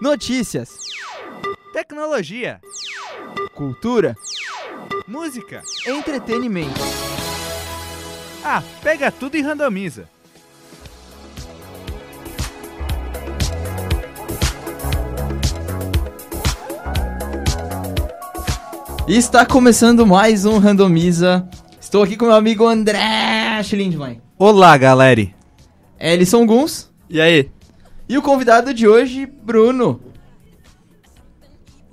Notícias, Tecnologia, cultura, música. entretenimento. Ah, pega tudo e randomiza. Está começando mais um Randomiza. Estou aqui com meu amigo André Schlindwein. Olá, galera. Ellison Guns. E aí? E o convidado de hoje, Bruno.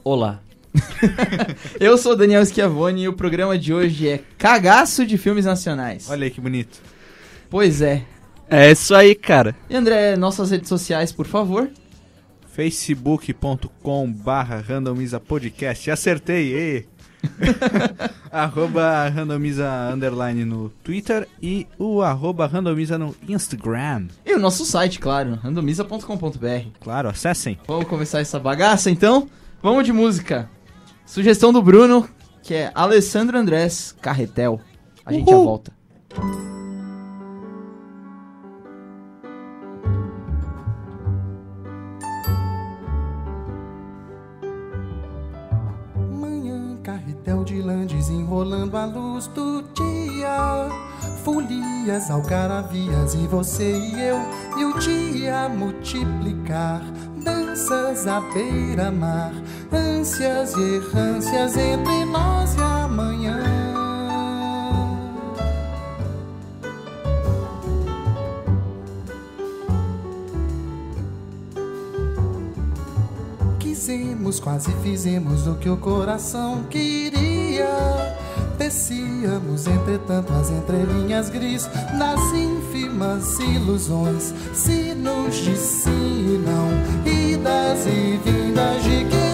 Olá. Eu sou Daniel Schiavone e o programa de hoje é Cagaço de Filmes Nacionais. Olha aí que bonito. Pois é. É isso aí, cara. E André, nossas redes sociais, por favor. facebook.com barra randomiza podcast. Acertei, ê. arroba randomiza underline no Twitter e o arroba randomiza no Instagram. E o nosso site, claro, randomiza.com.br. Claro, acessem. Vamos começar essa bagaça então? Vamos de música. Sugestão do Bruno, que é Alessandro Andrés Carretel. A gente já volta. Folias, algaravias e você e eu. E o dia multiplicar. Danças à beira-mar. Ânsias e errâncias entre nós e amanhã. Quisemos, quase fizemos o que o coração queria. Tecíamos, entretanto, as entrelinhas gris das ínfimas ilusões. Se nos de sim e não, idas e vindas de querer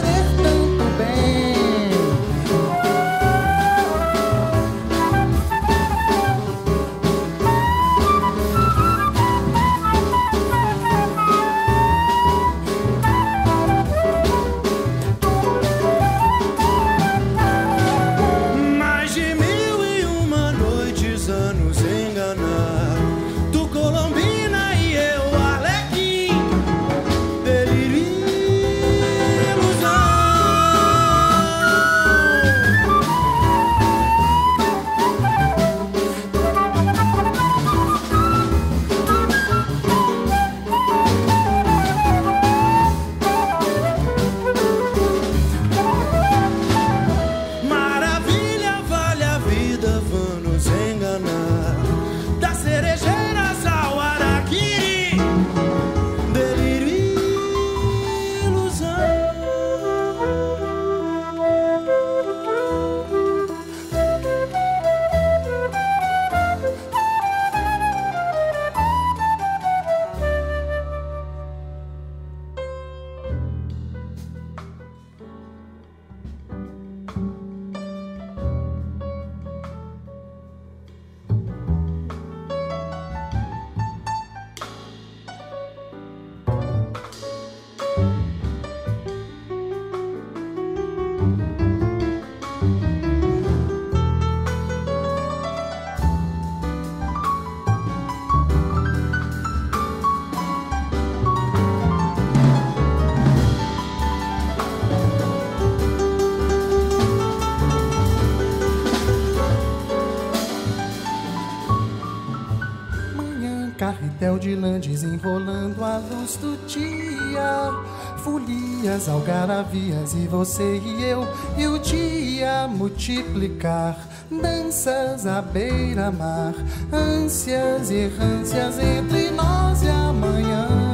desenrolando a luz do dia. Folias, algaravias e você e eu. E o dia multiplicar. Danças à beira-mar. Ânsias e errâncias entre nós e amanhã.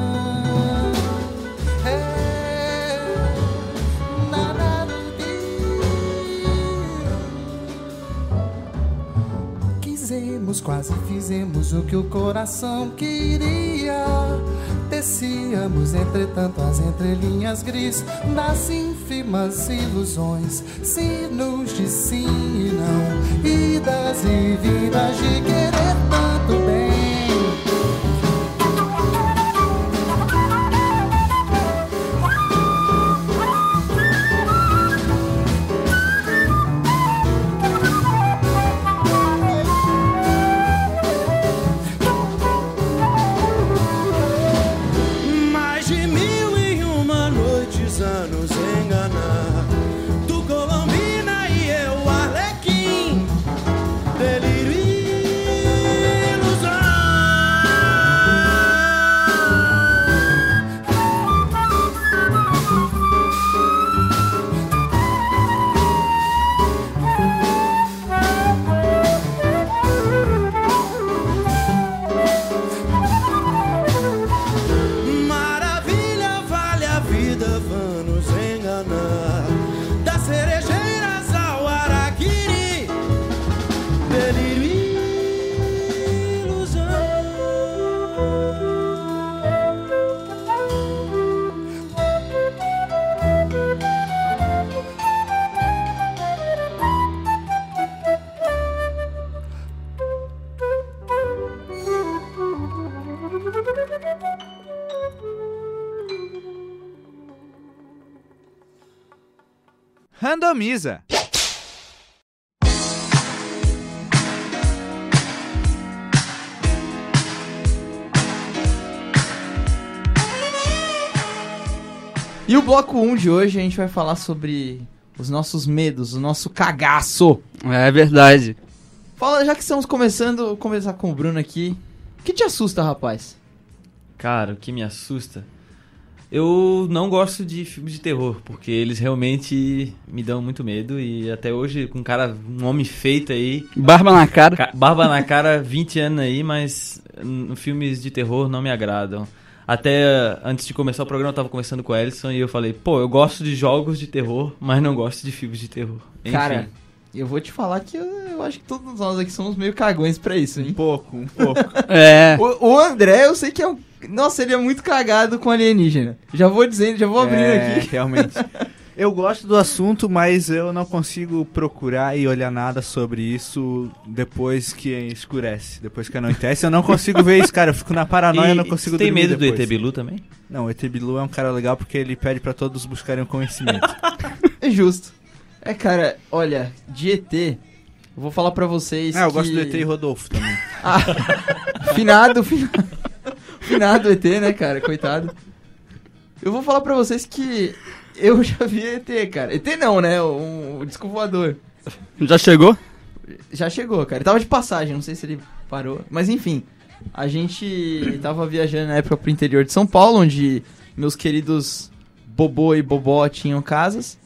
Quase fizemos o que o coração queria. Tecíamos, entretanto, as entrelinhas gris das ínfimas ilusões. Sinos de sim e não, idas e vindas de querer Randomiza. E o bloco 1 de hoje a gente vai falar sobre os nossos medos, o nosso cagaço. É verdade. Fala, já que estamos começando, vou começar com o Bruno aqui. O que te assusta, rapaz? Cara, o que me assusta. Eu não gosto de filmes de terror, porque eles realmente me dão muito medo. E até hoje, com um cara, um homem feito aí, Barba na cara. ca- barba na cara, 20 anos aí, mas hum, filmes de terror não me agradam. Até antes de começar o programa, eu tava conversando com o Ellison e eu falei, pô, eu gosto de jogos de terror, mas não gosto de filmes de terror. Enfim. Cara, eu vou te falar que eu, eu acho que todos nós aqui somos meio cagões pra isso, Um hein? pouco, um pouco. É. O, o André, eu sei que é um. Nossa, ele é muito cagado com alienígena. Já vou dizendo, já vou abrindo É, aqui. realmente. Eu gosto do assunto, mas eu não consigo procurar e olhar nada sobre isso depois que escurece, depois que anoitece. Eu não consigo ver isso, cara. Eu fico na paranoia, eu não E consigo tem medo do depois. ET Bilu também? Não, o ET Bilu é um cara legal porque ele pede pra todos buscarem o conhecimento. É justo. É, cara, olha, de ET, eu vou falar pra vocês. ah, eu que... gosto do ET e Rodolfo também. Finado, finado. Finado ET, né, cara? Coitado. Eu vou falar pra vocês que eu já vi ET, cara. ET não, né? O, o disco voador. Já chegou? Já chegou, cara. Ele tava de passagem, não sei se ele parou. Mas enfim, a gente tava viajando na época pro interior de São Paulo, onde meus queridos Bobô e Bobó tinham casas.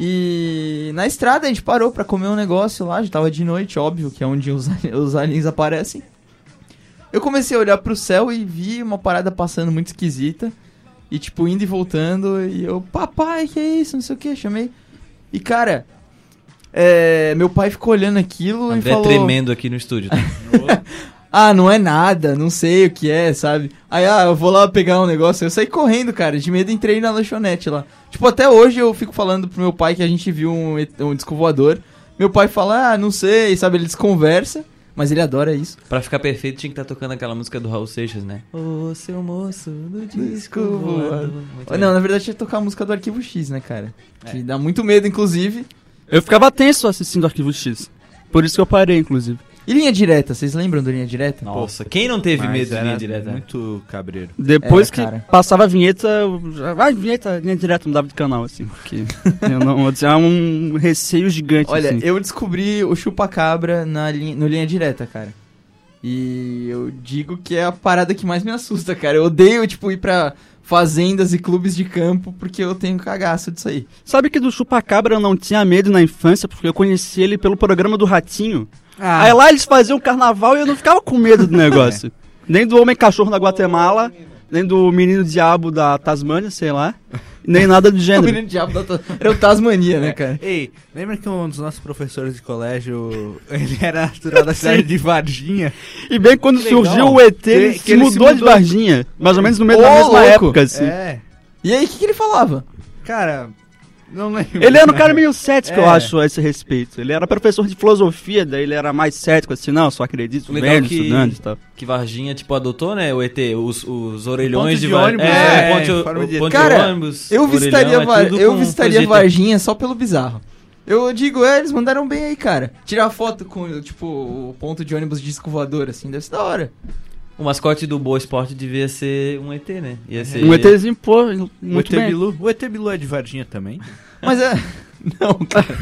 E na estrada a gente parou pra comer um negócio lá, já tava de noite, óbvio, que é onde os, os aliens aparecem. Eu comecei a olhar pro céu e vi uma parada passando muito esquisita. E tipo, indo e voltando. E eu, papai, que é isso? Não sei o que, chamei. E cara, é, meu pai ficou olhando aquilo e André falou... tremendo aqui no estúdio. tá? Ah, não é nada, não sei o que é, sabe? Aí, ah, eu vou lá pegar um negócio. Eu saí correndo, cara, de medo entrei na lanchonete lá. Tipo, até hoje eu fico falando pro meu pai que a gente viu um, um disco voador. Meu pai fala, ah, não sei, sabe? Eles conversa, mas ele adora isso. Pra ficar perfeito, tinha que estar tocando aquela música do Raul Seixas, né? Ô, seu moço do disco voador. Não, bem. na verdade tinha que tocar a música do Arquivo X, né, cara? Que dá muito medo, inclusive. Eu ficava tenso assistindo Arquivo X. Por isso que eu parei, inclusive. E linha direta, vocês lembram da linha direta? Nossa, quem não teve Mas medo de linha direta? Muito cabreiro. Depois É, que cara. passava a vinheta, vai, vinheta, linha direta, mudava de canal, assim. Porque eu não, eu tinha um receio gigante, Olha, assim. eu descobri o chupa-cabra na linha, no linha direta, cara. E eu digo que é a parada que mais me assusta, cara. Eu odeio, tipo, ir pra fazendas e clubes de campo porque eu tenho cagaço disso aí. Sabe que do chupacabra eu não tinha medo na infância, porque eu conheci ele pelo programa do Ratinho. Ah, Aí lá eles faziam carnaval e eu não ficava com medo do negócio. nem do Homem-Cachorro da Guatemala, nem do Menino Diabo da Tasmânia, sei lá. Nem nada do O gênero. menino diabo da... Ta- Era o Tasmania, né, cara? Ei, lembra que um dos nossos professores de colégio, ele era natural da cidade de Varginha? E bem quando Que legal. surgiu o ET, ele que se ele se mudou de mudou. Varginha. Mais ou menos no meio Ô, da mesma louco. época, assim. É, E aí, o que, que ele falava? cara, não lembro. Ele era um cara meio cético, eu É. acho, a esse respeito. Ele era professor de filosofia, daí ele era mais cético, assim, não, só acredito Legal vendo, que- estudando e tal. Que Varginha, tipo, adotou, né, o ET, os, os orelhões de, de Var- ônibus, é, é, o de Cara, de ônibus. Eu orelhão, visitaria, é Var- tudo eu visitaria. Varginha só pelo bizarro. Eu digo, é, eles mandaram bem aí, cara. Tirar foto com, tipo, o ponto de ônibus disco voador, assim, deve ser da hora. O mascote do Boa Esporte devia ser um ET, né? Ia ser... Um ETzinho, pô, O muito ET bem. Bilu. O ET Bilu é de Varginha também. Mas é. Não, cara.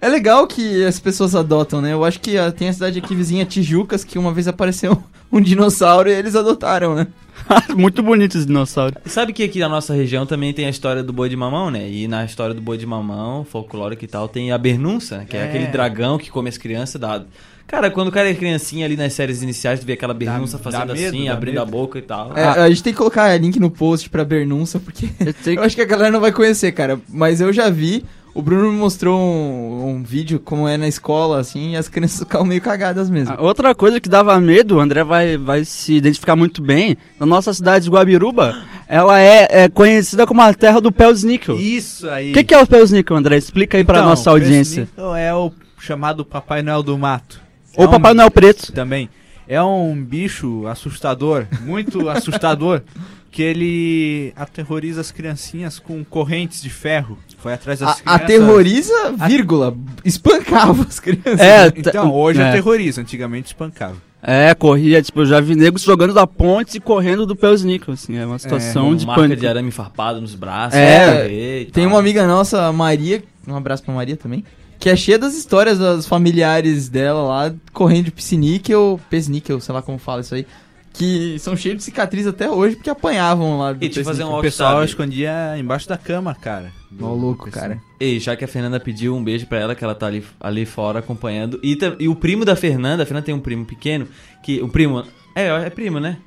É legal que as pessoas adotam, né? Eu acho que ah, tem a cidade aqui vizinha, Tijucas, que uma vez apareceu um dinossauro e eles adotaram, né? muito bonito esse dinossauro. E sabe que aqui na nossa região também tem a história do boi de mamão, né? E na história do boi de mamão, folclórico e tal, tem a bernunça, que é, É. aquele dragão que come as crianças. Dá... Cara, quando o cara é criancinha ali nas séries iniciais, tu vê aquela bernunça fazendo medo, assim, abrindo medo. a boca e tal. É, a gente tem que colocar link no post pra Bernunça, porque Eu acho que a galera não vai conhecer, cara. Mas eu já vi. O Bruno me mostrou um, um vídeo como é na escola, assim, e as crianças ficavam meio cagadas mesmo. Ah, Outra coisa que dava medo, o André vai, vai se identificar muito bem, na nossa cidade de Guabiruba, ela é, é conhecida como a terra do Pelsnickel. Isso aí. O que, que é o Pelsnickel, André? Explica aí pra Então, nossa audiência. Persnickle É o chamado Papai Noel do mato. Ou É um- Papai Noel Preto. Também. É um bicho assustador, muito assustador, que ele aterroriza as criancinhas com correntes de ferro. Foi atrás das A- crianças. aterroriza, vírgula, espancava as crianças. É, Então, t- hoje é. aterroriza, antigamente espancava. É, corria, tipo, eu já vi negros jogando da ponte e correndo do Pelsnickel, assim, é uma situação Com de marca pânico. de arame farpado nos braços. É, Tem uma amiga nossa, Maria, um abraço pra Maria também, que é cheia das histórias das familiares dela lá, correndo de pisciníquel, pesníquel, sei lá como fala isso aí, que são cheios de cicatriz até hoje porque apanhavam lá do E te fazer um O pessoal escondia embaixo da cama, cara. Ó, louco, cara. Ei, já que a Fernanda pediu um beijo pra ela, que ela tá ali, ali fora acompanhando. E, e o primo da Fernanda, a Fernanda tem um primo pequeno, que o primo. É, é primo, né?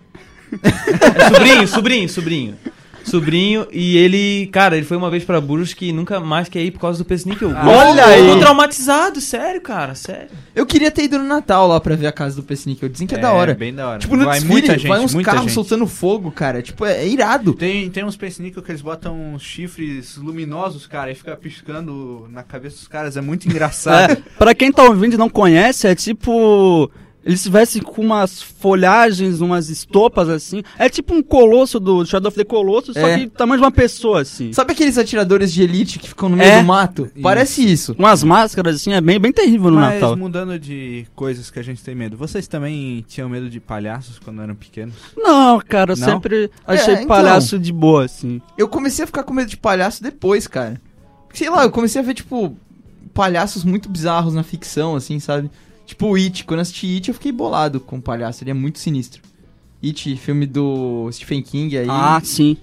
É sobrinho, sobrinho, sobrinho. Sobrinho, e ele, cara, ele foi uma vez pra Brusque e nunca mais quer ir por causa do Pesnickel. olha aí! Tô traumatizado, sério, cara, sério. Eu queria ter ido no Natal lá pra ver a casa do pesníquel, dizem que é, da hora. bem da hora. Tipo, no vai desfile, muita gente, vai uns muita carros gente. soltando fogo, cara, tipo, é, é irado. Tem, tem uns pesníquel que eles botam uns chifres luminosos, cara, e fica piscando na cabeça dos caras. É muito engraçado. É, pra quem tá ouvindo e não conhece, é tipo. Eles se vestem com umas folhagens, umas estopas assim. É tipo um colosso do Shadow of the Colossus, só É. que tamanho de uma pessoa, assim. Sabe aqueles atiradores de elite que ficam no meio É. do mato? Parece isso. Umas máscaras assim, é bem, bem terrível no Mas Natal. mudando de coisas que a gente tem medo, vocês também tinham medo de palhaços quando eram pequenos? Não, cara, eu Não? sempre achei então. palhaço de boa, assim. Eu comecei a ficar com medo de palhaço depois, cara. Sei lá, eu comecei a ver, tipo, palhaços muito bizarros na ficção, assim, sabe? Tipo o It. Quando eu assisti It, eu fiquei bolado com o palhaço. Ele é muito sinistro. It, filme do Stephen King aí. Ah, sim.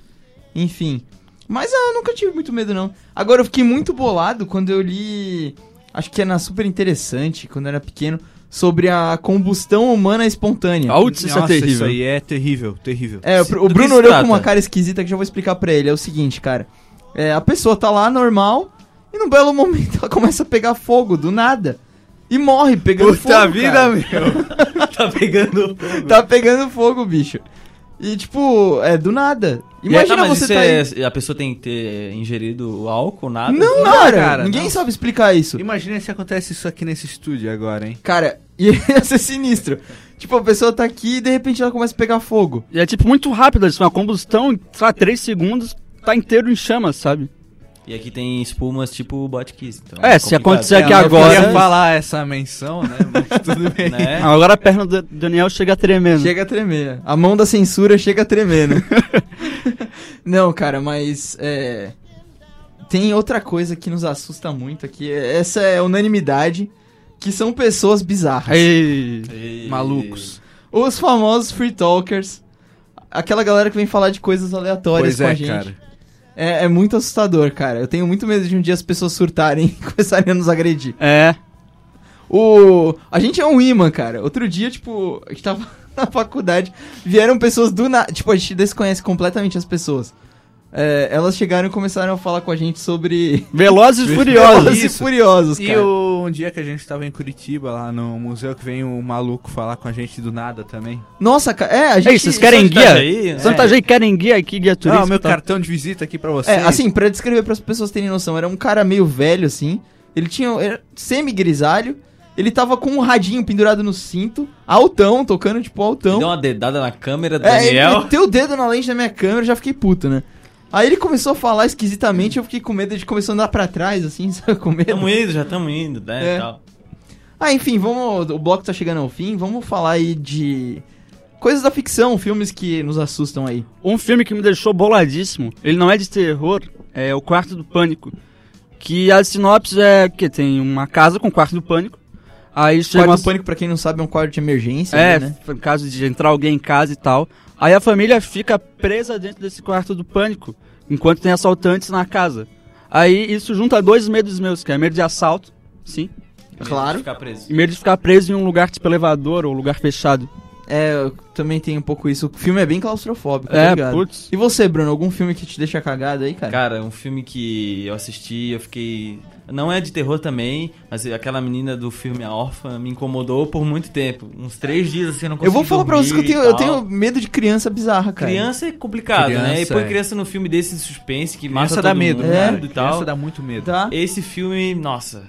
Enfim. Mas ah, eu nunca tive muito medo, não. Agora, eu fiquei muito bolado quando eu li. Acho que é na Super Interessante, quando eu era pequeno, sobre a combustão humana espontânea. Putz, isso é Nossa, terrível. Isso aí é terrível, terrível. É, Se- o que Bruno olhou com uma cara esquisita que eu já vou explicar pra ele. É o seguinte, cara. É, a pessoa tá lá normal e num belo momento ela começa a pegar fogo do nada. E morre pegando fogo. cara. meu. tá pegando. Tá pegando fogo, bicho. E tipo, é do nada. Imagina Tá, mas você isso tá é- A pessoa tem que ter ingerido álcool, nada? aí. Não, Não, cara, cara, ninguém não. sabe explicar isso. Imagina se acontece isso aqui nesse estúdio agora, hein? Cara, ia ser sinistro. Tipo, a pessoa tá aqui e de repente ela começa a pegar fogo. E é tipo muito rápido, assim, uma combustão, em, sei lá, 3 segundos, tá inteiro em chamas, sabe? E aqui tem espumas tipo botkiss. Então É, se complicado. acontecer aqui eu agora- queria falar essa menção, né? Mas tudo bem. Né? Agora a perna do Daniel chega tremendo. Chega a tremer. A mão da censura chega a tremer, né? Não, cara, mas é. Tem outra coisa que nos assusta muito aqui. Essa é unanimidade. Que são pessoas bizarras. Ei. E- Malucos. Os famosos free talkers. Aquela galera que vem falar de coisas aleatórias Pois com a é, gente. cara. É, é muito assustador, cara. Eu tenho muito medo de um dia as pessoas surtarem e começarem a nos agredir. É. O... A gente é um imã, cara. Outro dia, tipo, a gente tava na faculdade, vieram pessoas do nada. Tipo, a gente desconhece completamente as pessoas. É, elas chegaram e começaram a falar com a gente sobre. Velozes e Furiosos. Velozes e. Furiosos, E cara. o, um dia que a gente tava em Curitiba, lá no museu, que vem um maluco falar com a gente do nada também. Nossa, cara. É, a gente. Ei, vocês querem guia? Itajaí, né? Santa Itajaí querem guia aqui, guia turístico? Ah, meu tá? cartão de visita aqui pra você. É, assim, pra descrever para as pessoas terem noção, era um cara meio velho, assim. Ele tinha. Era semi-grisalho. Ele tava com um radinho pendurado no cinto, altão, tocando tipo altão. Deu uma dedada na câmera do É, ele Daniel. meteu o dedo na lente da minha câmera, já fiquei puto, né? Aí ele começou a falar esquisitamente, eu fiquei com medo de começar a andar pra trás, assim, sabe? Com medo. Tamo indo, já tamo indo, né? É. Tal. Ah, enfim, vamos. O bloco tá chegando ao fim, vamos falar aí de. coisas da ficção, filmes que nos assustam aí. Um filme que me deixou boladíssimo, ele não é de terror, é O Quarto do Pânico. Que a sinopse é que tem uma casa com quarto do pânico. Aí chega Quarto uma... do Pânico, pra quem não sabe, é um quarto de emergência, É, né? em caso de entrar alguém em casa e tal. Aí a família fica presa dentro desse quarto do pânico, enquanto tem assaltantes na casa. Aí isso junta dois medos meus, que é medo de assalto, sim, Claro. E medo de ficar preso em um lugar tipo elevador ou lugar fechado. É, eu também tem um pouco isso. O filme é bem claustrofóbico, tá É, ligado? putz. E você, Bruno, algum filme que te deixa cagado aí, cara? Cara, um filme que eu assisti, eu fiquei. Não é de terror também, mas aquela menina do filme A Órfã me incomodou por muito tempo. Uns três dias assim, eu não eu consegui vou falar pra vocês que eu tenho, e eu tenho medo de criança bizarra, cara. Criança é complicado, né? E Criança, põe é. criança no filme desse de suspense que Criança mata dá medo, mundo É. né? e tal. Criança dá muito medo. Tá? Esse filme, nossa,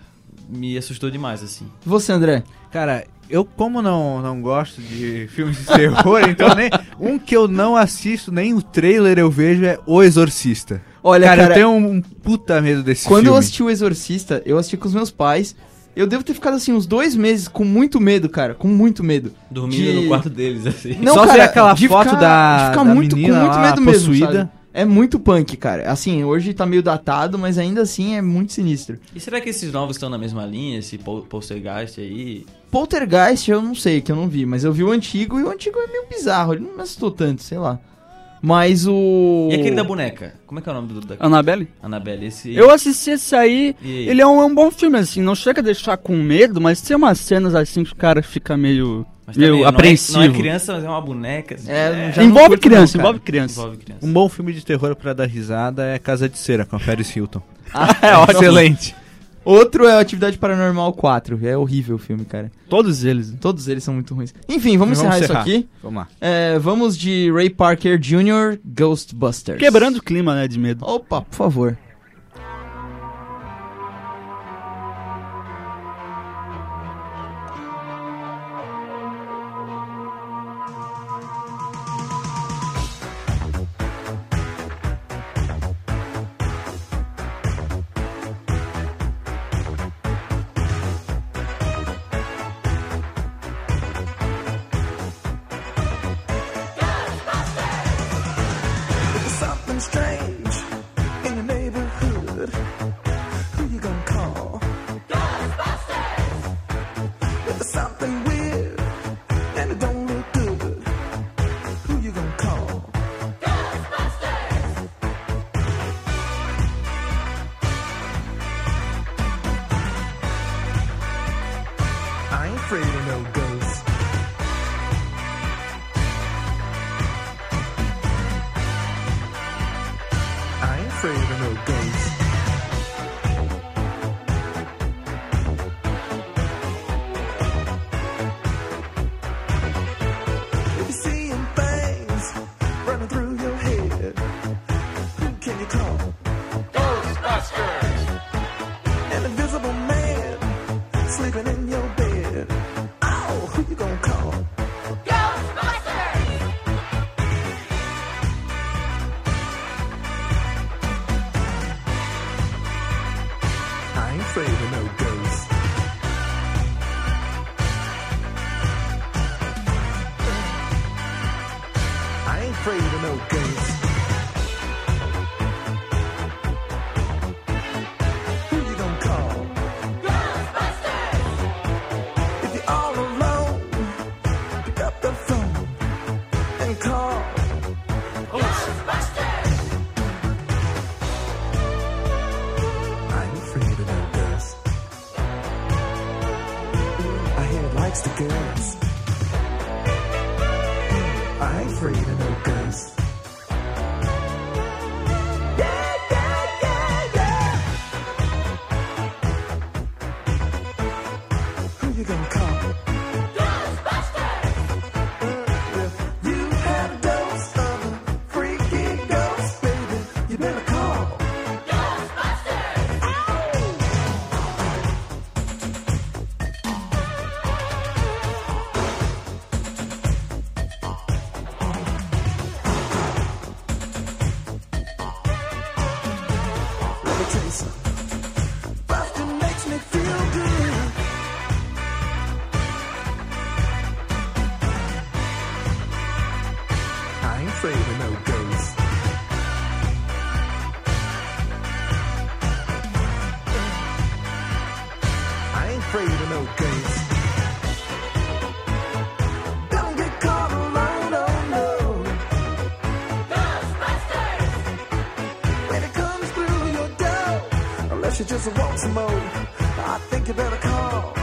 me assustou demais, assim. E você, André? Cara, eu como não, não gosto de filmes de terror, então nem um que eu não assisto, nem o trailer eu vejo é O Exorcista. Olha, cara, cara, eu tenho um, um puta medo desse quando filme. eu assisti O Exorcista, eu assisti com os meus pais. Eu devo ter ficado assim uns dois meses com muito medo, cara. Com muito medo. Dormindo De- no quarto deles, assim. Não, Só ver cara, aquela de foto ficar- da- de ficar da muito, menina com muito medo mesmo, possuída. sabe? É muito punk, cara. Assim, hoje tá meio datado, mas ainda assim é muito sinistro. E será que esses novos estão na mesma linha, esse Pol- Poltergeist aí? Poltergeist eu não sei, que eu não vi, mas eu vi o antigo e o antigo é meio bizarro, ele não me assustou tanto, sei lá. Mas o. E aquele da boneca? Como é que é o nome do, da Annabelle? Annabelle? Esse... Eu assisti esse aí, E aí? ele é um, é um bom filme, assim, não chega a deixar com medo, mas tem umas cenas assim que o cara fica meio, Mas meio também, não é- apreensivo. Não é, criança, mas é uma boneca. assim. É, envolve curto criança, não, envolve criança. Envolve criança. Um bom filme de terror pra dar risada é Casa de Cera, com a Paris Hilton. é ótimo. Excelente. Outro é Atividade Paranormal 4. É horrível o filme, cara. Todos eles. Todos eles são muito ruins. Enfim, vamos, Vamos encerrar, encerrar. isso aqui. Vamos lá. É, vamos de Ray Parker Jr. Ghostbusters. Quebrando o clima, né, de medo. Opa, por favor. I ain't afraid of no ghosts. I ain't afraid of no ghosts. You just want some more, I think you better call.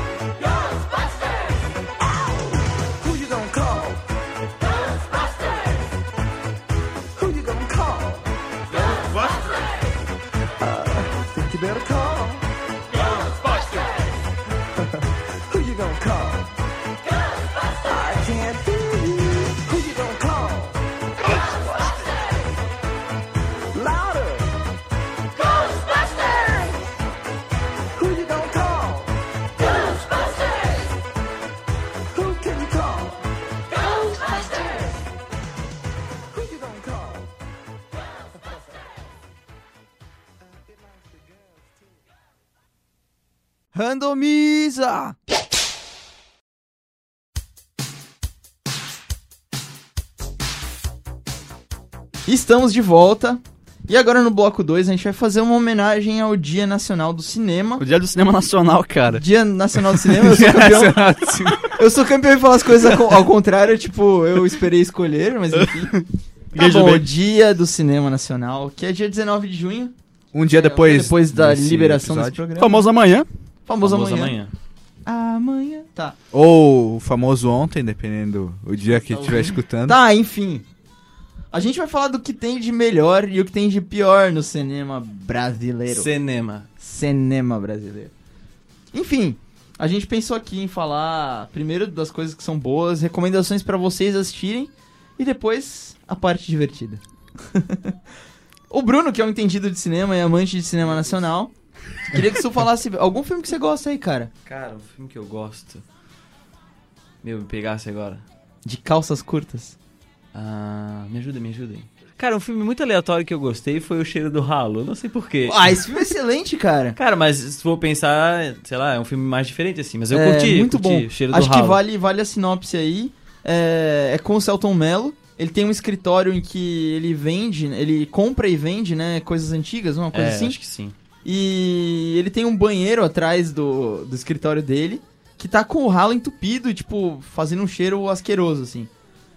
Estamos de volta. E agora no bloco 2 a gente vai fazer uma homenagem ao Dia Nacional do Cinema. O dia do cinema nacional, cara. Dia Nacional do Cinema, eu sou campeão. eu sou campeão em falar as coisas ao, contrário, tipo, eu esperei escolher, mas enfim. Tá bom, beijo. Dia do Cinema Nacional, que é dia 19 de junho. Um dia depois. depois da desse liberação desse episódio. programa. Famoso amanhã. Famoso, Famoso amanhã. Amanhã. Tá. Ou o famoso ontem, dependendo o dia que estiver escutando. Tá, enfim. A gente vai falar do que tem de melhor e o que tem de pior no cinema brasileiro. Cinema. cinema brasileiro. Enfim, a gente pensou aqui em falar primeiro das coisas que são boas, recomendações pra vocês assistirem e depois a parte divertida. o Bruno, que é um entendido de cinema e amante de cinema nacional, queria que você falasse algum filme que você gosta aí, cara. Cara, um filme que eu gosto. Meu, me pegasse agora. De calças curtas. Ah, me ajuda, me ajuda aí. Cara, um filme muito aleatório que eu gostei foi O Cheiro do Ralo. Não sei porquê. Ah, esse filme é excelente, cara. Cara, mas se for pensar, sei lá, é um filme mais diferente assim. Mas eu é, curti, muito curti bom. O Cheiro Acho do que Ralo. vale, vale a sinopse aí. É, é com o Celton Mello. Ele tem um escritório em que ele vende, ele compra e vende, né, coisas antigas, uma coisa é, assim. acho que sim. E ele tem um banheiro atrás do, do escritório dele que tá com o ralo entupido e, tipo, fazendo um cheiro asqueroso, assim.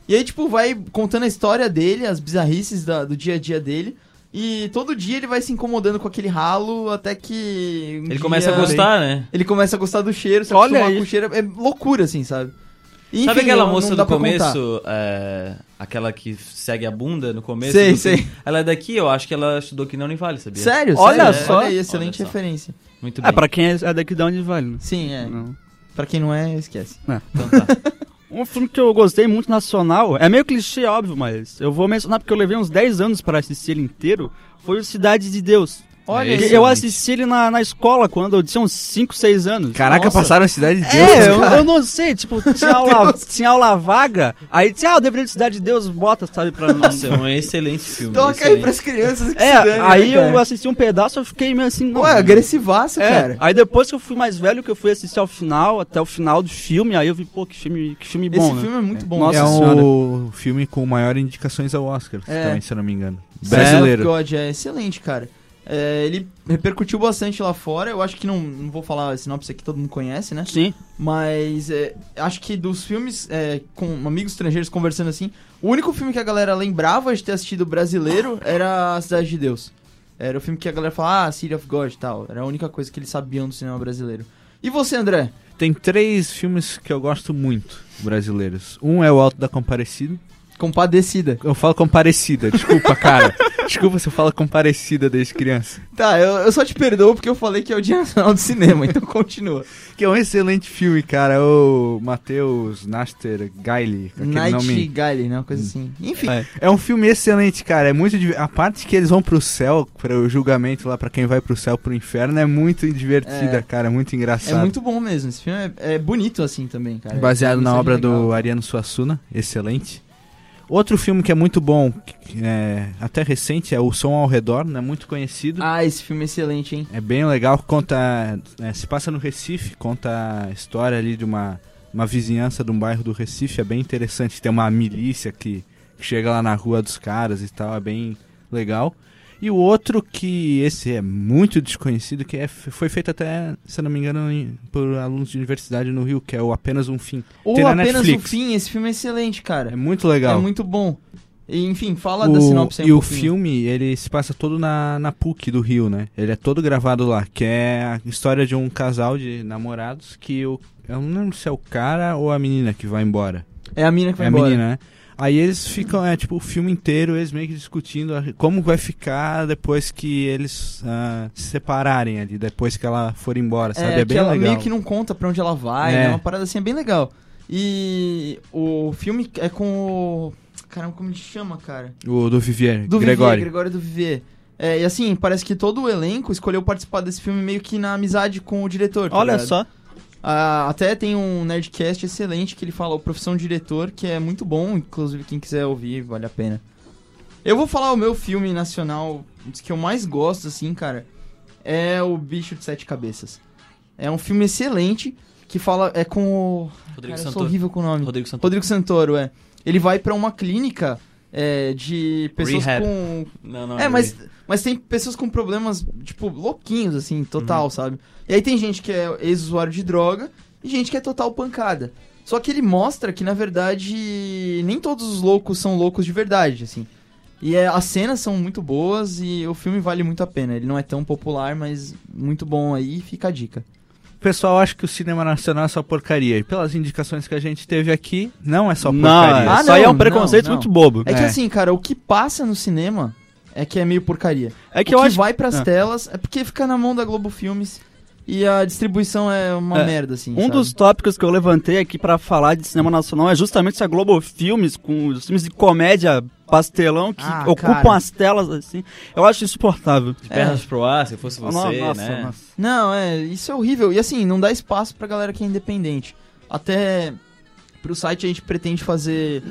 E aí, tipo, vai contando a história dele, as bizarrices da- do dia a dia dele. E todo dia ele vai se incomodando com aquele ralo até que. um Ele começa a dia gostar, né? Ele começa a gostar do cheiro, se Olha acostumar aí. com o cheiro. É loucura, assim, sabe? E, Sabe enfim, aquela não- moça não do começo, é, aquela que segue a bunda no começo? Sei, do sei. Ela é daqui, eu acho que ela estudou aqui na Univale, sabia? Sério? Olha sério? só. Olha aí, excelente Olha só. referência. Muito bem. É, pra quem é é daqui da onde vale, né? Sim, é. Não. Pra quem não é, esquece. Então tá. Um filme que eu gostei muito nacional, é meio clichê, óbvio, mas eu vou mencionar porque eu levei uns 10 anos pra assistir ele inteiro, foi o Cidade de Deus. Olha Esse aí. eu assisti ele na, na escola quando eu tinha uns 5, 6 anos. Caraca, Nossa. passaram a cidade de Deus. É, eu, eu não sei, tipo, tinha aula, tinha aula vaga, aí tinha, ah, o dever de Cidade de Deus, bota, sabe, pra mim. Nossa, é um excelente filme. Toca aí excelente. pras crianças que É, dane, aí né, eu assisti um pedaço, eu fiquei meio assim, não. Ué, agressivaço, É, cara. aí depois que eu fui mais velho, que eu fui assistir ao final, até o final do filme, aí eu vi, pô, que filme, que filme bom, Esse né? filme é muito bom. Nossa é Senhora. um filme com maior indicações ao Oscar, É. também, se eu não me engano. Brasileiro. Brasileiro. God é excelente, cara. É, ele repercutiu bastante lá fora. Eu acho que não, não vou falar a sinopse aqui, todo mundo conhece, né? Sim. Mas é, acho que dos filmes é, com amigos estrangeiros conversando assim, o único filme que a galera lembrava de ter assistido brasileiro era A Cidade de Deus. Era o filme que a galera falava, ah, City of God e tal. Era a única coisa que eles sabiam do cinema brasileiro. E você, André? Tem três filmes que eu gosto muito, brasileiros. Um é o Alto da Comparecida. Compadecida. Eu falo Comparecida, desculpa, cara. desculpa se eu falo Comparecida desde criança. Tá, eu, eu só te perdoo porque eu falei que é o Dia Nacional do Cinema, então continua. Que é um excelente filme, cara. É o Matheus Naster Gaile. Night nome. Galley, né? Uma coisa assim. Enfim. É. É um filme excelente, cara. É muito div- a parte que eles vão pro céu, para o julgamento lá pra quem vai pro céu, pro inferno, é muito divertida, É. cara. É muito É engraçado. muito bom mesmo. Esse filme é, é bonito assim também, cara. Baseado na obra legal. do Ariano Suassuna, excelente. Outro filme que é muito bom, é até recente, é O Som ao Redor, não é muito conhecido. Ah, esse filme é excelente, hein? É bem legal, conta. é, se passa no Recife, conta a história ali de uma, uma vizinhança de um bairro do Recife, é bem interessante. Tem uma milícia que, que chega lá na rua dos caras e tal, é bem legal. E o outro que esse é muito desconhecido, que é, foi feito até, se não me engano, em- por alunos de universidade no Rio, que é o Apenas um Fim. Ou Tem na apenas Netflix. o fim, esse filme é excelente, cara. É muito legal. É muito bom. E, enfim, fala O- da sinopse aí e um o filme, ele se passa todo na, na PUC do Rio, né? Ele é todo gravado lá, que é a história de um casal de namorados que o, eu não lembro se é o cara ou a menina que vai embora. É a mina que É vai a embora. menina, né? Aí eles ficam, é, tipo, o filme inteiro, eles meio que discutindo como vai ficar depois que eles ah, se separarem ali, depois que ela for embora, sabe? É, que bem ela legal. meio que não conta pra onde ela vai, É. né? Uma parada assim, é bem legal. E o filme é com o... Caramba, como ele chama, cara? O do Vivier, Do Gregório. Vivier, Gregório do Vivier. É, e assim, parece que todo o elenco escolheu participar desse filme meio que na amizade com o diretor. tá Olha ligado? só. Ah, até tem um Nerdcast excelente que ele fala o Profissão de Diretor, que é muito bom, inclusive quem quiser ouvir, vale a pena. Eu vou falar o meu filme nacional, que eu mais gosto, assim, cara, é o Bicho de Sete Cabeças. É um filme excelente, que fala, é com o... Rodrigo Cara, Santoro. horrível com o nome. Rodrigo Santoro. Rodrigo Santoro, é. Ele vai pra uma clínica é, de pessoas Rehab. com Não, não é, mas, mas tem pessoas com problemas, tipo, louquinhos, assim, total, sabe? E aí tem gente que é ex-usuário de droga e gente que é total pancada. Só que ele mostra que, na verdade, nem todos os loucos são loucos de verdade, assim. E é, as cenas são muito boas e o filme vale muito a pena. Ele não é tão popular, mas muito bom aí, fica a dica. O pessoal acha que o cinema nacional é só porcaria. E pelas indicações que a gente teve aqui, não é só Não, porcaria. Ah, isso aí é um preconceito não, não. muito bobo. É que É. assim, cara, o que passa no cinema é que é meio porcaria. É que o eu que acho vai pras Ah. telas é porque fica na mão da Globo Filmes e a distribuição é uma É. merda, assim. Um sabe? dos tópicos que eu levantei aqui pra falar de cinema nacional é justamente a Globo Filmes, com os filmes de comédia pastelão que Ah, ocupam cara. as telas, assim. Eu acho insuportável. De pernas pro ar, se fosse você, nossa, né? nossa. Não, é, isso é horrível. E assim, não dá espaço pra galera que é independente. Até pro site a gente pretende fazer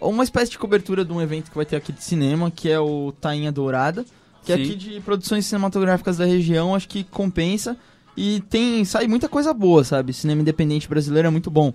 uma espécie de cobertura de um evento que vai ter aqui de cinema, que é o Tainha Dourada, que é Sim. aqui de produções cinematográficas da região, acho que compensa. E tem, sai muita coisa boa, sabe? Cinema independente brasileiro é muito bom.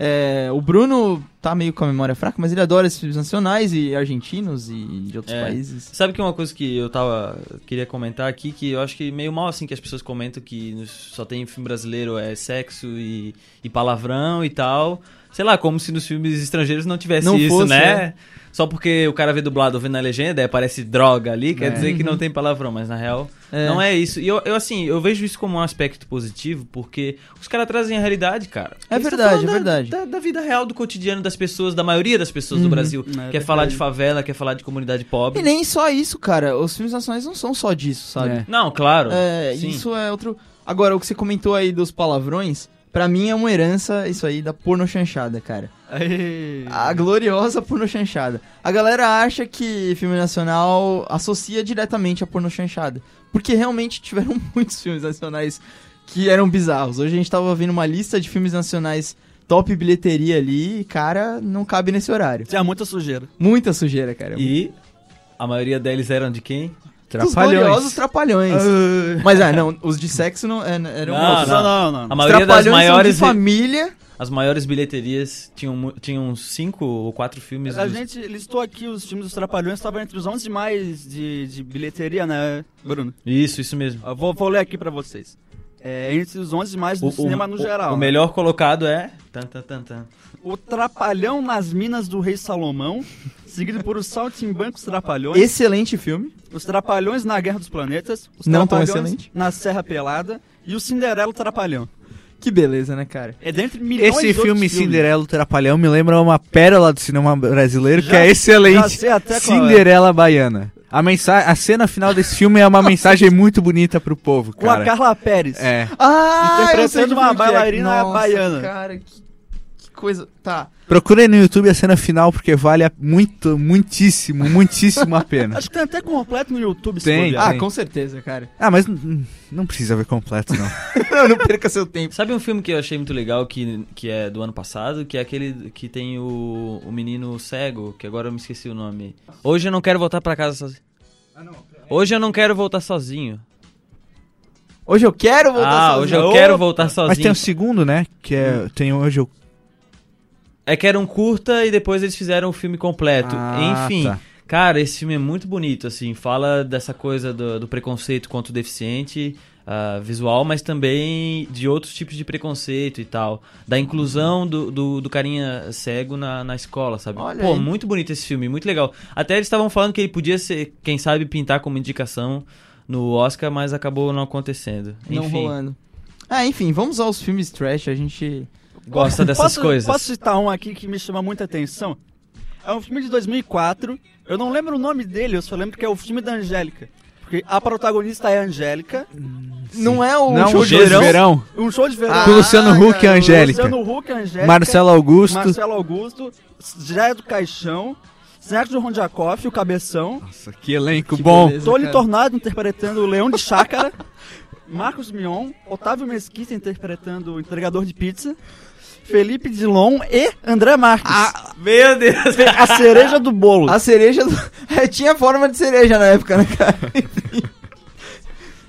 É, o Bruno tá meio com a memória fraca, mas ele adora esses filmes nacionais e argentinos e de outros É. países. Sabe que uma coisa que eu tava. queria comentar aqui, que eu acho que meio mal assim que as pessoas comentam que só tem filme brasileiro é sexo e, e palavrão e tal. Sei lá, como se nos filmes estrangeiros não tivesse Não isso, fosse, né? é. Só porque o cara vê dublado ou vê na legenda, aparece droga ali, quer É. dizer que não Uhum. tem palavrão, mas na real É. não é isso. E eu, eu, assim, eu vejo isso como um aspecto positivo, porque os caras trazem a realidade, cara. É verdade, é da- verdade. Da, da vida real, do cotidiano das pessoas, da maioria das pessoas do Uhum. Brasil. É quer verdade. falar de favela, quer falar de comunidade pobre. E nem só isso, cara. Os filmes nacionais não são só disso, sabe? É. Não, claro. É, sim. isso é outro. Agora, o que você comentou aí dos palavrões, pra mim é uma herança isso aí da porno chanchada, cara. A gloriosa porno chanchada. A galera acha que filme nacional associa diretamente a porno chanchada. Porque realmente tiveram muitos filmes nacionais que eram bizarros. Hoje a gente tava vendo uma lista de filmes nacionais top bilheteria ali e, cara, não cabe nesse horário. Tinha muita sujeira. Muita sujeira, cara. E a maioria deles eram de quem? Os gloriosos trapalhões. Mas, ah, não, os de sexo não, é, eram Não, outros. Não, não, não. A maioria das Trapalhões são maiores, de família. as maiores bilheterias tinham, tinham uns cinco ou quatro filmes. A dos- gente listou aqui os filmes dos Trapalhões, estavam entre os 11 mais de, de bilheteria, né, Bruno? Isso, isso mesmo. Eu vou, vou ler aqui pra vocês. É entre os 11 mais do cinema no geral. O né? melhor colocado é. Tan, tan, tan, tan. O Trapalhão nas Minas do Rei Salomão, seguido por Os Saltimbancos Trapalhões, Excelente filme. Os Trapalhões na Guerra dos Planetas, Os Não tão Trapalhões excelente. na Serra Pelada e o Cinderela Trapalhão. Que beleza, né, cara? É dentre milhões Esse de filme. Cinderela Trapalhão me lembra uma pérola do cinema brasileiro que Já- é já excelente. sei até qual é. Cinderela Baiana. A, mensa a cena final desse filme é uma mensagem muito bonita pro povo, Com a cara. Carla Pérez. É. Ah, Interpretando eu sei que uma é. bailarina Nossa, baiana. Cara, que coisa. Tá. Procurem no YouTube a cena final porque vale a- muito, muitíssimo, muitíssimo a pena. Acho que tem até completo no YouTube. se Tem. bobear. Ah, com certeza, cara. Ah, mas não precisa ver completo, não. não, não perca seu tempo. Sabe um filme que eu achei muito legal, que, que é do ano passado, que é aquele que tem o, o menino cego, que agora eu me esqueci o nome. Hoje eu não quero voltar pra casa sozinho. Hoje eu não quero voltar sozinho. Hoje eu quero voltar ah, sozinho. hoje eu quero voltar sozinho. Mas tem o segundo, né? Que é. Tem hoje o. É que era um curta e depois eles fizeram o filme completo. Ah, Enfim, tá. Cara, esse filme é muito bonito, assim, fala dessa coisa do, do preconceito contra o deficiente ah, visual, mas também de outros tipos de preconceito e tal. Da inclusão do, do, do carinha cego na, na escola, sabe? Olha Pô, aí. muito bonito esse filme, muito legal. Até eles estavam falando que ele podia ser, quem sabe, pintar como indicação no Oscar, mas acabou não acontecendo. Não Enfim, rolando. Ah, enfim, vamos aos filmes trash, a gente... gosta dessas posso, coisas. Posso citar um aqui que me chama muita atenção? É um filme de 2004. Eu não lembro o nome dele, eu só lembro que é o filme da Angélica. Porque a protagonista é a Angélica. Não é o Não, show o de show de verão? verão. Um show de verão. Ah, Com Luciano Huck e. Angélica. Luciano Huck, a Angélica. Marcelo Augusto. Marcelo Augusto. Zé do Caixão. Sérgio Rondiakoff, o Cabeção. Nossa, que elenco Que bom. beleza, Tony cara. Tornado interpretando o Leão de Chácara. Marcos Mion. Otávio Mesquita interpretando o entregador de pizza. Felipe Dilon e André Marques. Meu Deus! a cereja do bolo. A cereja do... É, tinha forma de cereja na época, né, cara?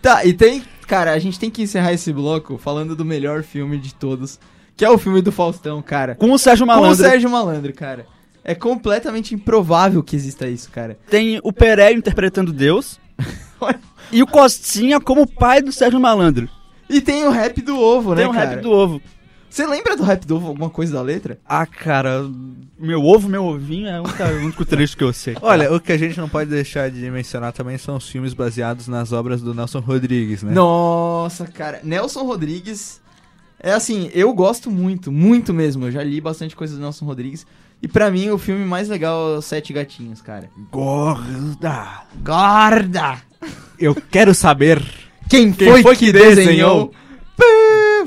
Tá, e tem... Cara, a gente tem que encerrar esse bloco falando do melhor filme de todos, que é o filme do Faustão, cara. Com o Sérgio Com o Malandro. Sérgio Malandro, cara. É completamente improvável que exista isso, cara. Tem o Pereira interpretando Deus. E o Costinha como pai do Sérgio Malandro. E tem o rap do ovo, né, Tem o cara? rap do ovo. Você lembra do rap do ovo, alguma coisa da letra? Ah, cara, meu ovo, meu ovinho é o único, trecho que eu sei. Olha, o que a gente não pode deixar de mencionar também são os filmes baseados nas obras do Nelson Rodrigues, né? Nossa, cara. Nelson Rodrigues. É assim, eu gosto muito, muito mesmo. Eu já li bastante coisa do Nelson Rodrigues. E pra mim, o filme mais legal é Os Sete Gatinhos, cara. Gorda. Gorda! Eu quero saber Quem, Quem foi, foi que que desenhou? desenhou?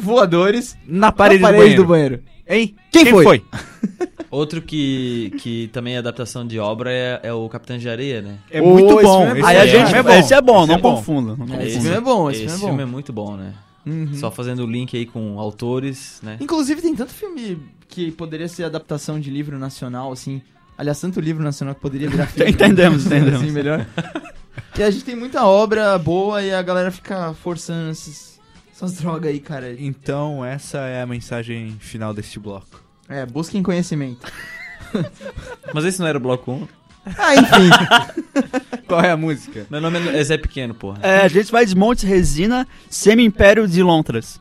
Voadores na parede, na parede do, do banheiro. banheiro. Hein? Quem foi? Outro que, que também é adaptação de obra é, é o Capitão de Areia, né? É muito bom. é esse Aí a gente. filme é bom. Esse é bom, Esse não é bom. confunda. não É, confunda. esse filme é bom, esse esse filme é filme é bom. muito bom, né? Uhum. Só fazendo o link aí com autores, né? Inclusive, tem tanto filme que poderia ser adaptação de livro nacional, assim. Aliás, tanto livro nacional que poderia virar filme. Entendemos, entendemos. Assim, melhor. E a gente tem muita obra boa e a galera fica forçando esses, essas drogas aí, cara. Então, essa é a mensagem final deste bloco. É, busquem conhecimento. Mas esse não era o bloco 1. Ah, enfim. Qual é a música? Meu nome é Zé Pequeno, porra. É, a gente vai de Monte Resina, Semi-Império de Lontras.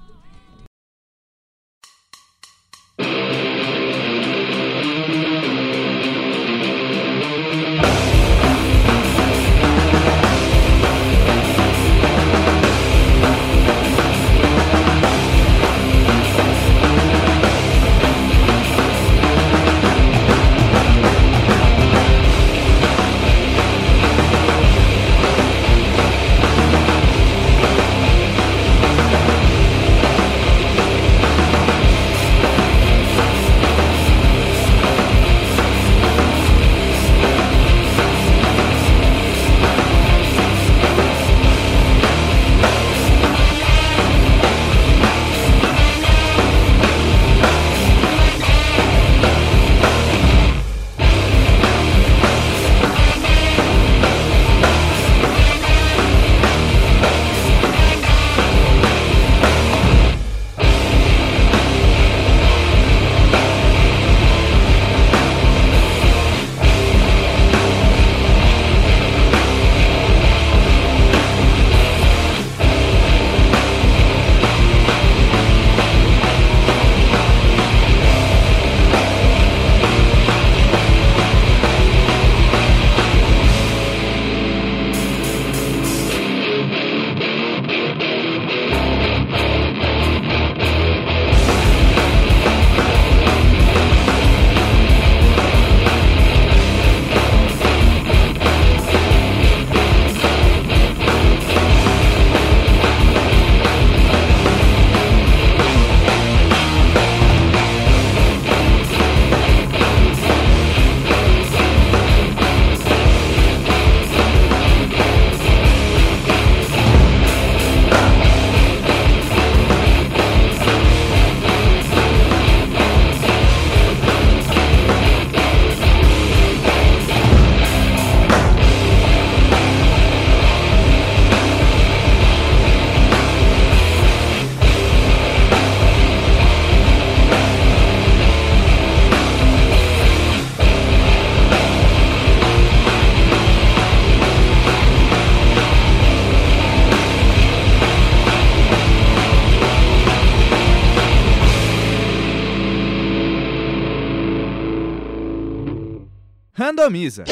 Randomiza.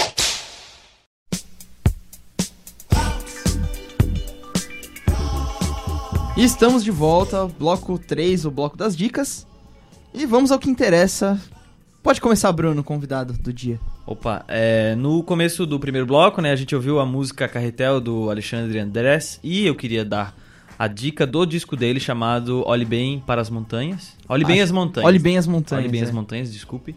E estamos de volta, bloco 3, o bloco das dicas. E vamos ao que interessa. Pode começar, Bruno, convidado do dia. Opa, é, no começo do primeiro bloco, né, a gente ouviu a música Carretel do Alexandre Andrés e eu queria dar a dica do disco dele chamado Olhe Bem para as Montanhas. Olhe Bem as Montanhas. Olhe bem as montanhas. Olhe Bem as é. Montanhas, desculpe.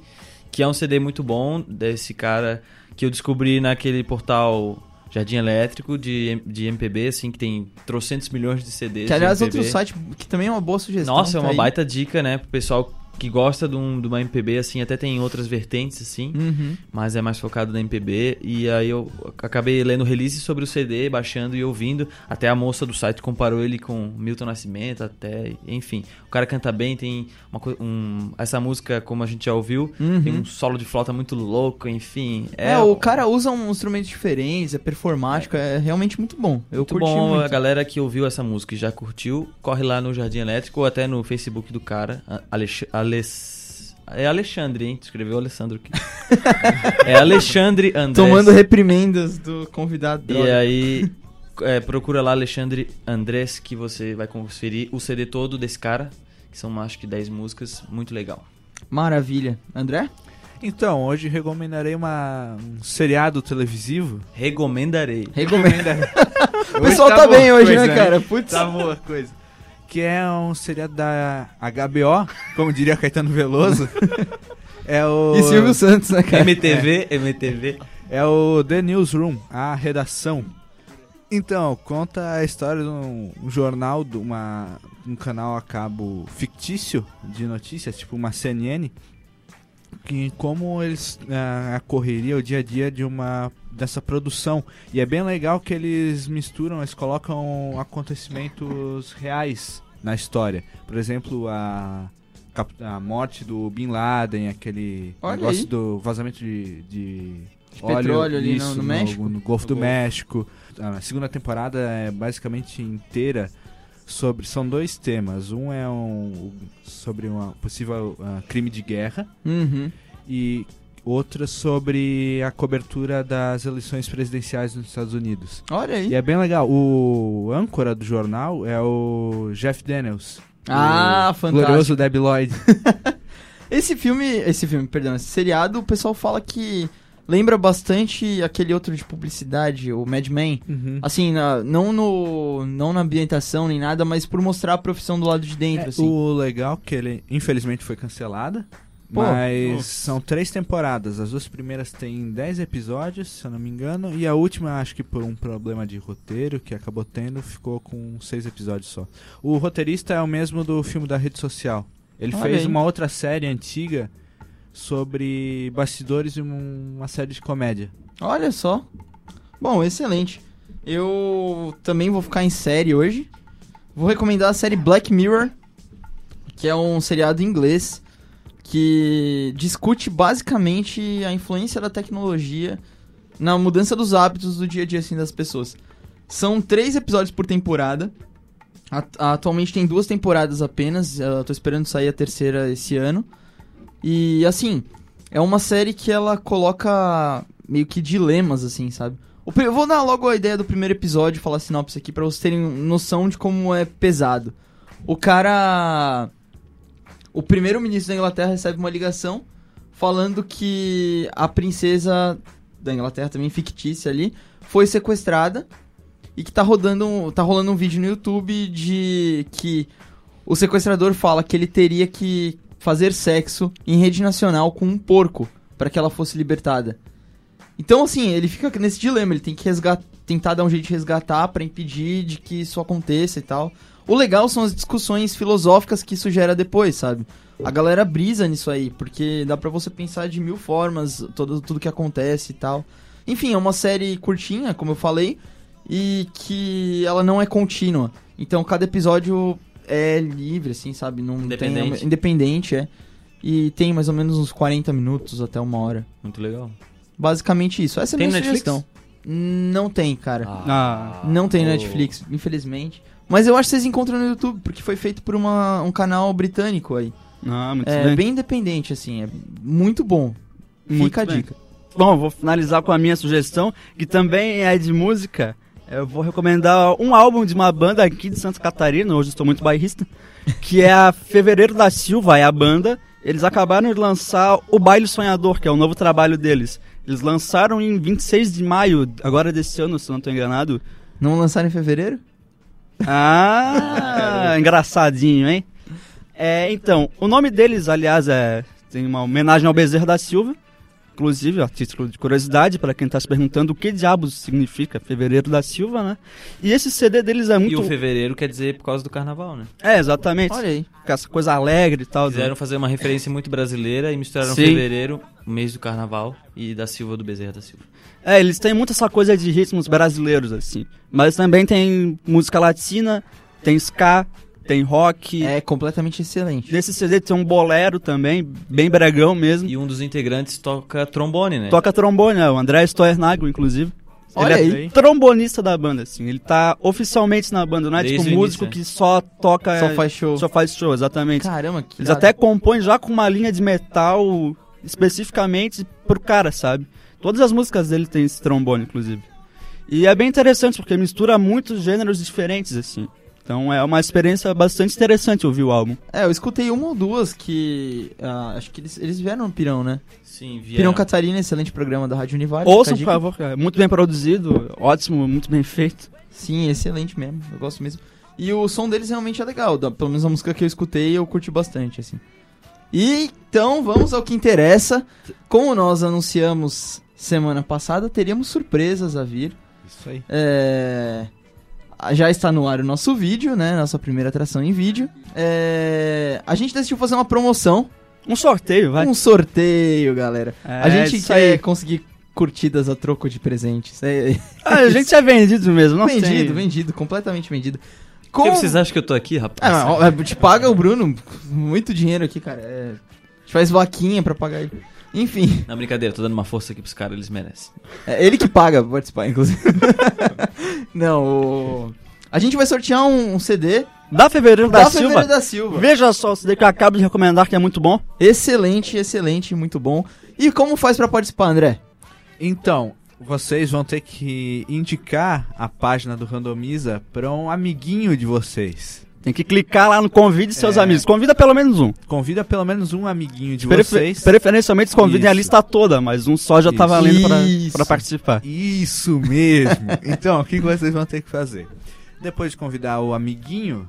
Que é um CD muito bom desse cara que eu descobri naquele portal Jardim Elétrico de, de MPB, assim, que tem trocentos milhões de CDs. Que aliás, outro site que também é uma boa sugestão. Nossa, é tá uma aí. baita dica, né? Pro pessoal que gosta de, um, de uma MPB, assim, até tem outras vertentes, assim, Uhum. mas é mais focado na MPB. E aí eu acabei lendo release sobre o CD, baixando e ouvindo. Até a moça do site comparou ele com Milton Nascimento, até, enfim. O cara canta bem, tem uma um, essa música, como a gente já ouviu, Uhum. tem um solo de flauta muito louco, enfim. É, o cara usa um instrumentos diferentes, é performático, é realmente muito bom. Eu muito curti bom, muito. a galera que ouviu essa música e já curtiu, corre lá no Jardim Elétrico ou até no Facebook do cara, a- Alex... Alex... É Alexandre, hein? Tu escreveu Alessandro aqui. é Alexandre Andrés. Tomando reprimendas do convidado. E droga. aí, é, procura lá Alexandre Andrés que você vai conferir o CD todo desse cara, que são acho que 10 músicas, muito legal. Maravilha. André? Então, hoje recomendarei uma, um seriado televisivo. Recomendarei. Recomenda. o pessoal tá, boa bem hoje, coisa, né, cara? Putz. Tá boa a coisa. Que é um seriado da HBO, como diria Caetano Veloso. é o. E Silvio Santos, né, cara? MTV, MTV. É o The Newsroom, a redação. Então, conta a história de um, um jornal, de uma, um canal a cabo fictício de notícias, tipo uma CNN, como eles ah, a correria, o dia a dia de uma dessa produção. E é bem legal que eles misturam, eles colocam acontecimentos reais na história. Por exemplo, a a morte do Bin Laden, aquele Olha negócio aí. do vazamento de, de petróleo ali no- isso, no México? no Golfo do No Golfo. México. A segunda temporada é basicamente inteira sobre são dois temas. Um é um sobre um possível ah, crime de guerra Uhum. e outra sobre a cobertura das eleições presidenciais nos Estados Unidos. Olha aí. E é bem legal. O âncora do jornal é o Jeff Daniels. Ah, fantástico. Glorioso Debi Lloyd. Esse filme, esse filme, perdão, esse seriado, o pessoal fala que lembra bastante aquele outro de publicidade, o Mad Men. Uhum. Assim, na- não, no, não na ambientação nem nada, mas por mostrar a profissão do lado de dentro, É, assim. O legal é que ele infelizmente foi cancelada. Pô, mas nossa. são três temporadas. As duas primeiras têm 10 episódios, se eu não me engano. E a última, acho que por um problema de roteiro que acabou tendo, ficou com seis episódios só. O roteirista é o mesmo do filme da rede social. Ele Olha fez aí. uma outra série antiga sobre bastidores um- uma série de comédia. Olha só. Bom, excelente. Eu também vou ficar em série hoje. Vou recomendar a série Black Mirror, que é um seriado inglês que discute basicamente a influência da tecnologia na mudança dos hábitos do dia a dia assim, das pessoas. São três episódios por temporada. At- atualmente tem duas temporadas apenas. Eu tô esperando sair a terceira esse ano. E assim, é uma série que ela coloca meio que dilemas, assim, sabe? Eu vou dar logo a ideia do primeiro episódio, falar a sinopse aqui, pra vocês terem noção de como é pesado. O cara. O primeiro-ministro da Inglaterra recebe uma ligação falando que a princesa da Inglaterra, também fictícia ali, foi sequestrada e que tá rodando tá rolando um vídeo no YouTube de que o sequestrador fala que ele teria que fazer sexo em rede nacional com um porco para que ela fosse libertada. Então, assim, ele fica nesse dilema, ele tem que tentar dar um jeito de resgatar para impedir de que isso aconteça e tal. O legal são as discussões filosóficas que isso gera depois, sabe? A galera brisa nisso aí, porque dá pra você pensar de mil formas todo, tudo que acontece e tal. Enfim, é uma série curtinha, como eu falei, e que ela não é contínua. Então cada episódio é livre, assim, sabe? Não Independente. Tem, independente, é. E tem mais ou menos uns 40 minutos até uma hora. Muito legal. Basicamente isso. Essa é a Tem minha Netflix? sugestão. Não tem, cara. Ah. Não tem pô. Netflix, infelizmente. Mas eu acho que vocês encontram no YouTube, porque foi feito por uma, um canal britânico aí. Ah, muito É bem. bem independente, assim. É muito bom. Muito Fica a bem. dica. bom, vou finalizar com a minha sugestão, que também é de música. Eu vou recomendar um álbum de uma banda aqui de Santa Catarina, hoje estou muito bairrista, que é a Fevereiro da Silva, é a banda. Eles acabaram de lançar o Baile Sonhador, que é o novo trabalho deles. Eles lançaram em 26 de maio, agora desse ano, se não estou enganado. Não lançaram em fevereiro? Ah, engraçadinho, hein? É, então, o nome deles, aliás, é tem uma homenagem ao Bezerra da Silva. Inclusive, a título de curiosidade, para quem está se perguntando o que diabos significa Fevereiro da Silva, né? E esse CD deles é E muito. o fevereiro quer dizer por causa do carnaval, né? É, exatamente. Olha aí. Com essa coisa alegre e tal. do- Quiseram fazer uma referência muito brasileira e misturaram Sim. fevereiro, o mês do carnaval, e da Silva do Bezerra da Silva. É, eles têm muito essa coisa de ritmos brasileiros, assim. Mas também tem música latina, tem ska, tem rock. É completamente excelente. Nesse CD tem um bolero também, bem bregão mesmo. E um dos integrantes toca trombone, né? Toca trombone, é o André Stoernago, inclusive. Olha ele aí. é trombonista da banda, assim. Ele tá oficialmente na banda, não é Desde tipo músico início, que só toca. Só faz show. Só faz show, exatamente. Caramba, que Eles irado. até compõem já com uma linha de metal especificamente pro cara, sabe? Todas as músicas dele tem esse trombone, inclusive. E é bem interessante, porque mistura muitos gêneros diferentes, assim. Então é uma experiência bastante interessante ouvir o álbum. É, eu escutei uma ou duas que. ah, acho que eles, eles vieram no Pirão, né? Sim, vieram. Pirão Catarina, excelente programa da Rádio Univale. Ouçam, por favor, cara. Muito bem produzido, ótimo, muito bem feito. Sim, excelente mesmo. Eu gosto mesmo. E o som deles realmente é legal. da- Pelo menos a música que eu escutei eu curti bastante, assim. E então vamos ao que interessa. Como nós anunciamos semana passada, teríamos surpresas a vir. Isso aí. É, Já está no ar o nosso vídeo, né? Nossa primeira atração em vídeo. É, A gente decidiu fazer uma promoção. Um sorteio, vai. Um sorteio, galera. É, a gente quer aí. conseguir curtidas a troco de presentes. É, Ah, a gente é vendido mesmo, não vendido, tem... vendido, completamente vendido. Por que vocês acham que eu tô aqui, rapaz? Ah, ó, te paga o Bruno muito dinheiro aqui, cara. É, a gente faz vaquinha pra pagar ele. Enfim, Não, brincadeira, tô dando uma força aqui pros caras, eles merecem. é ele que paga pra participar, inclusive. Não, o... a gente vai sortear um, um CD Da Fevereiro da, da Silva. Fevereiro da Silva. Veja só, o CD que eu acabo de recomendar, que é muito bom. Excelente, excelente, muito bom. E como faz pra participar, André? Então, vocês vão ter que indicar a página do Randomiza para um amiguinho de vocês. Tem que clicar lá no convide seus É. amigos. Convida pelo menos um. Convida pelo menos um amiguinho de Prefe- vocês. Preferencialmente convidem a lista toda, mas um só já tá Isso. valendo pra, Isso. pra participar. Isso mesmo. então, o que vocês vão ter que fazer? Depois de convidar o amiguinho,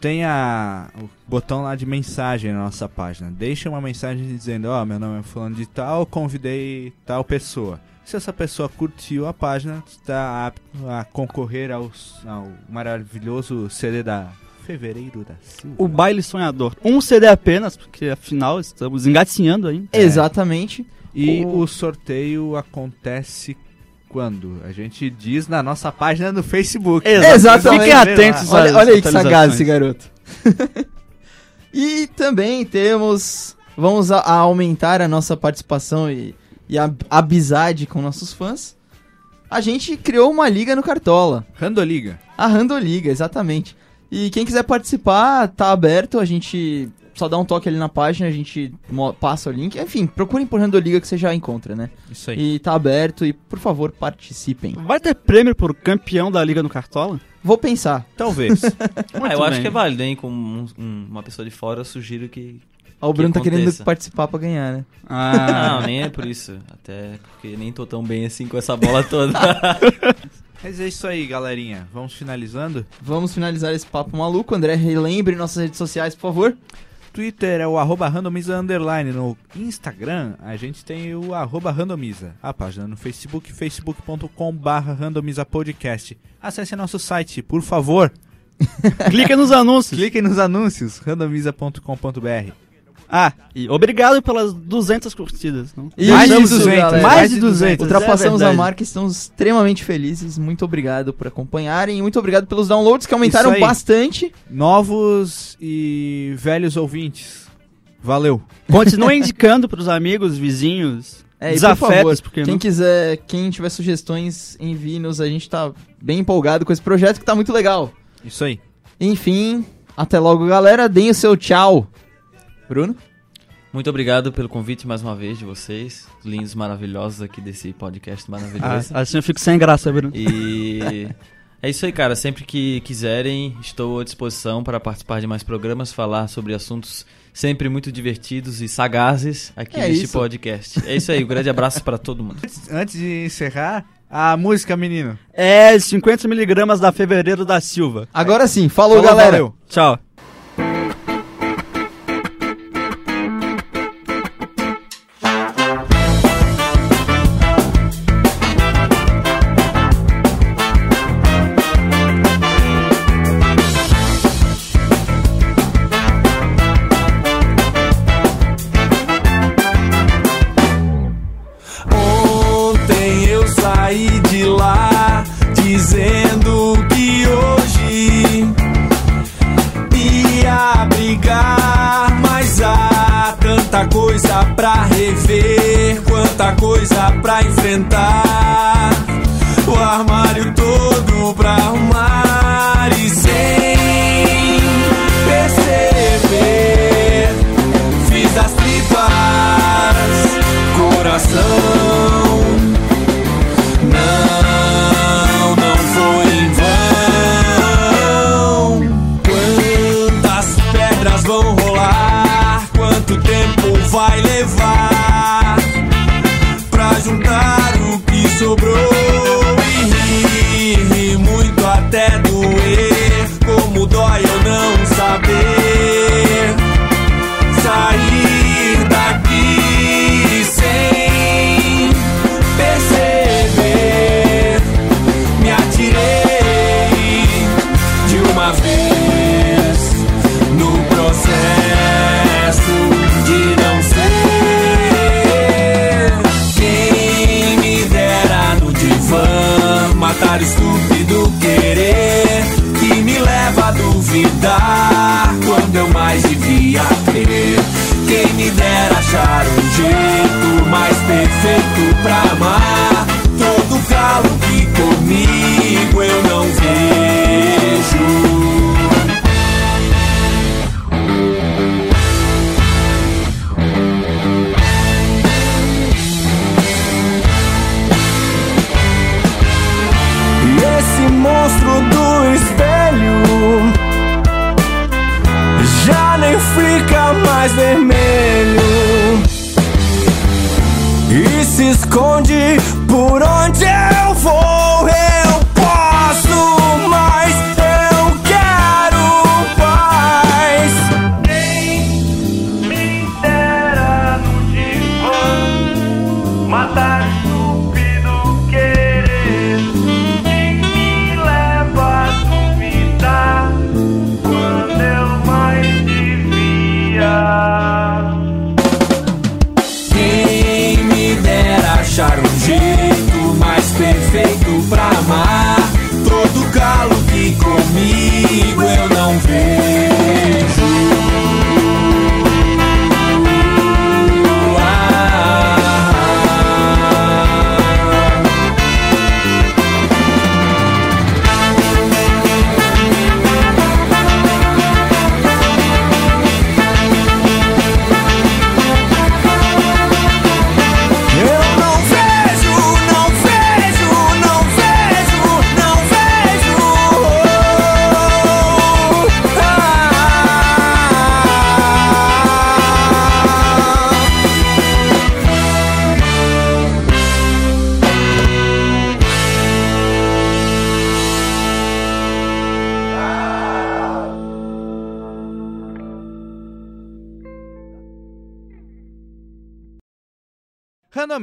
tem a, o botão lá de mensagem na nossa página. Deixa uma mensagem dizendo: Ó, meu nome é Fulano de Tal, convidei tal pessoa. Se essa pessoa curtiu a página, está apto a concorrer aos- ao maravilhoso CD da Fevereiro da Silva. O Baile Sonhador. Um CD apenas, porque afinal estamos engatinhando aí. É. Exatamente. E O- o sorteio acontece quando? A gente diz na nossa página no Facebook. Exatamente. Fiquem atentos Olha, olha aí que sagaz esse garoto. e também temos. Vamos a, a aumentar a nossa participação e, e a amizade com nossos fãs. A gente criou uma liga no Cartola. Randoliga. A Randoliga, exatamente. E quem quiser participar, tá aberto. A gente só dá um toque ali na página, a gente mo- passa o link. Enfim, procurem por Randoliga que você já encontra, né? Isso aí. E tá aberto e, por favor, participem. Vai ter prêmio por campeão da Liga no Cartola? Vou pensar. Talvez. Ah, eu bem. acho que é válido, hein? Como um- um- uma pessoa de fora, eu sugiro que. Ó, o Que Bruno tá querendo participar pra ganhar, né? Ah, Não, nem é por isso. Até porque nem tô tão bem assim com essa bola toda. Mas é isso aí, galerinha. Vamos finalizando. Vamos finalizar esse papo maluco. André, relembre nossas redes sociais, por favor. Twitter é o arroba randomiza underline. No Instagram, a gente tem o arroba randomiza. A página no Facebook, facebook.com barra randomiza podcast. Acesse nosso site, por favor. clica nos anúncios. Cliquem nos anúncios, randomiza.com.br. Ah, e obrigado pelas 200 curtidas. Não? Isso, Mais de isso, 200, galera. mais de 200. Ultrapassamos é a marca, estamos extremamente felizes. Muito obrigado por acompanharem. e Muito obrigado pelos downloads que aumentaram bastante. Novos e velhos ouvintes. Valeu. Continue indicando pros amigos, vizinhos, É, e por desafetos, favor, porque quem não... quiser, quem tiver sugestões, envie-nos. A gente tá bem empolgado com esse projeto que tá muito legal. Isso aí. Enfim, até logo, galera. Deem o seu tchau. Bruno? Muito obrigado pelo convite mais uma vez de vocês, lindos, maravilhosos aqui desse podcast maravilhoso. Ah, assim eu fico sem graça, Bruno. E é isso aí, cara. Sempre que quiserem, estou à disposição para participar de mais programas, falar sobre assuntos sempre muito divertidos e sagazes aqui é neste isso. podcast. É isso aí, um grande abraço para todo mundo. Antes de encerrar, a música, menino. É 50 miligramas da Fevereiro da Silva. Agora sim, falou, falou galera. Valeu. Tchau. onde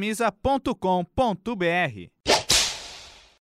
camisa.com.br.